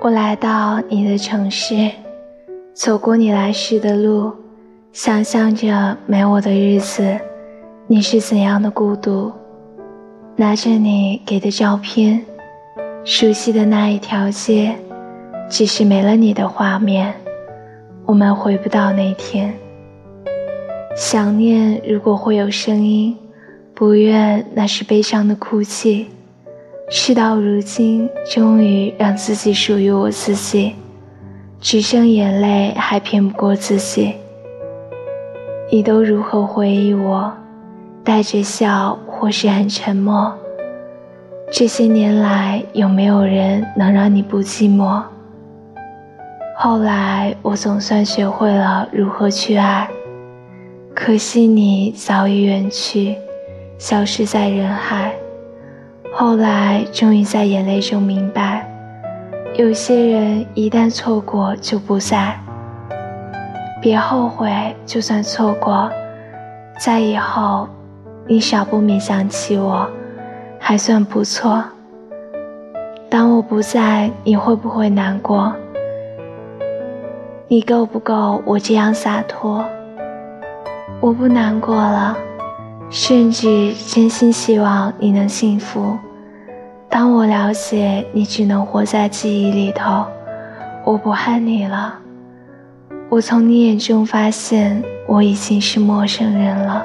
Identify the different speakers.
Speaker 1: 我来到你的城市，走过你来时的路，想象着没我的日子，你是怎样的孤独。拿着你给的照片，熟悉的那一条街，只是没了你的画面，我们回不到那天。想念如果会有声音，不愿那是悲伤的哭泣。事到如今，终于让自己属于我自己，只剩眼泪还骗不过自己。你都如何回忆我？带着笑，或是很沉默。这些年来，有没有人能让你不寂寞？后来，我总算学会了如何去爱，可惜你早已远去，消失在人海。后来，终于在眼泪中明白，有些人一旦错过就不在。别后悔，就算错过，在以后，你少不免想起我，还算不错。当我不在，你会不会难过？你够不够我这样洒脱？我不难过了。甚至真心希望你能幸福。当我了解你只能活在记忆里头，我不恨你了。我从你眼中发现我已经是陌生人了。